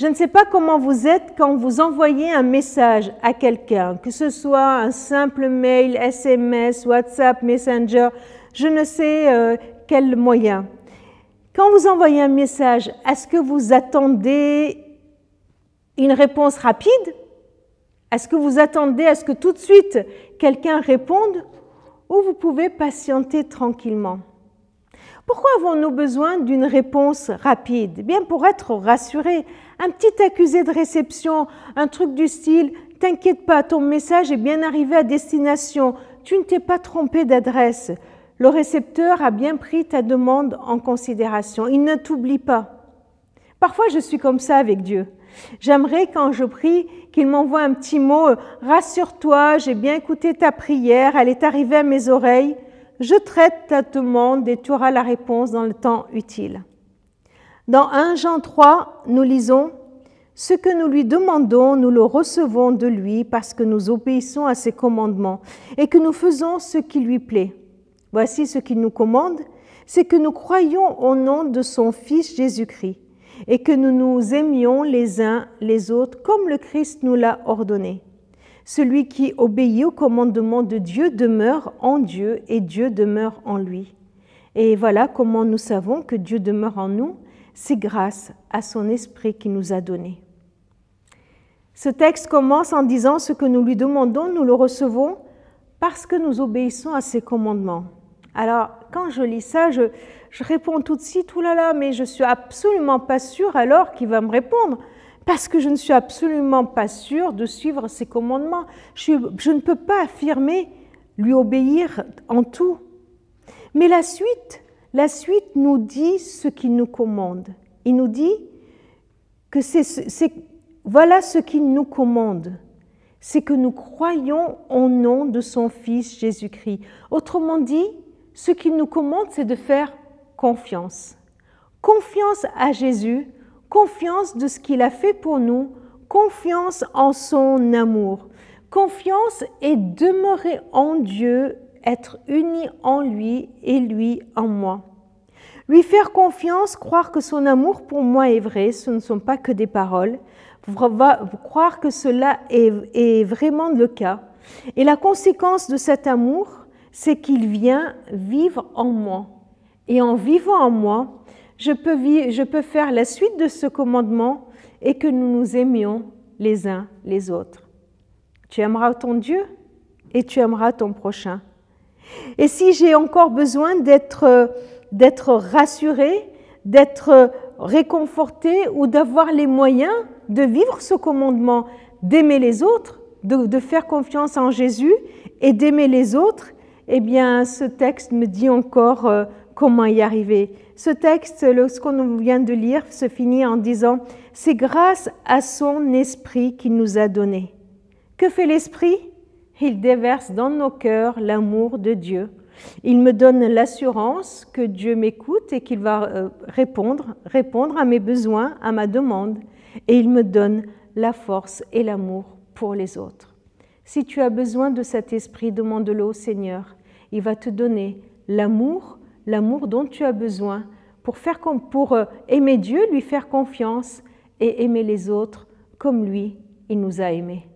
Je ne sais pas comment vous êtes quand vous envoyez un message à quelqu'un, que ce soit un simple mail, SMS, WhatsApp, Messenger, je ne sais euh, quel moyen. Quand vous envoyez un message, est-ce que vous attendez une réponse rapide? Est-ce que vous attendez à ce que tout de suite quelqu'un réponde? Ou vous pouvez patienter tranquillement? Pourquoi avons-nous besoin d'une réponse rapide? Eh Bien pour être rassuré. Un petit accusé de réception, un truc du style T'inquiète pas, ton message est bien arrivé à destination, tu ne t'es pas trompé d'adresse. Le récepteur a bien pris ta demande en considération. Il ne t'oublie pas. Parfois, je suis comme ça avec Dieu. J'aimerais, quand je prie, qu'il m'envoie un petit mot Rassure-toi, j'ai bien écouté ta prière, elle est arrivée à mes oreilles. Je traite ta demande et tu auras la réponse dans le temps utile. Dans 1 Jean 3, nous lisons Ce que nous lui demandons, nous le recevons de lui parce que nous obéissons à ses commandements et que nous faisons ce qui lui plaît. Voici ce qu'il nous commande c'est que nous croyons au nom de son Fils Jésus-Christ et que nous nous aimions les uns les autres comme le Christ nous l'a ordonné. Celui qui obéit au commandement de Dieu demeure en Dieu et Dieu demeure en lui. Et voilà comment nous savons que Dieu demeure en nous, c'est grâce à son esprit qui nous a donné. Ce texte commence en disant ce que nous lui demandons, nous le recevons parce que nous obéissons à ses commandements. Alors, quand je lis ça, je, réponds tout de suite, là là, mais je suis absolument pas sûre alors qu'il va me répondre, parce que je ne suis absolument pas sûre de suivre ses commandements. Je, ne peux pas affirmer lui obéir en tout. Mais la suite, la suite nous dit ce qu'il nous commande. Il nous dit que c'est, voilà ce qu'il nous commande c'est que nous croyons au nom de son Fils Jésus-Christ. Autrement dit, ce qu'il nous commande, c'est de faire confiance. Confiance à Jésus, confiance de ce qu'il a fait pour nous, confiance en son amour. Confiance et demeurer en Dieu, être uni en lui et lui en moi. Lui faire confiance, croire que son amour pour moi est vrai, ce ne sont pas que des paroles, croire que cela est, est vraiment le cas. Et la conséquence de cet amour, c'est qu'il vient vivre en moi. Et en vivant en moi, je peux, faire la suite de ce commandement et que nous nous aimions les uns les autres. Tu aimeras ton Dieu et tu aimeras ton prochain. Et si j'ai encore besoin d'être, rassuré, d'être réconforté ou d'avoir les moyens de vivre ce commandement, d'aimer les autres, de, de faire confiance en Jésus et d'aimer les autres, eh bien, ce texte me dit encore euh, comment y arriver. Ce texte, ce qu'on vient de lire, se finit en disant, c'est grâce à son esprit qu'il nous a donné. Que fait l'esprit? Il déverse dans nos cœurs l'amour de Dieu. Il me donne l'assurance que Dieu m'écoute et qu'il va euh, répondre, répondre à mes besoins, à ma demande. Et il me donne la force et l'amour pour les autres. Si tu as besoin de cet esprit, demande-le au Seigneur il va te donner l'amour, l'amour dont tu as besoin pour, faire, pour euh, aimer Dieu, lui faire confiance et aimer les autres comme lui, il nous a aimés.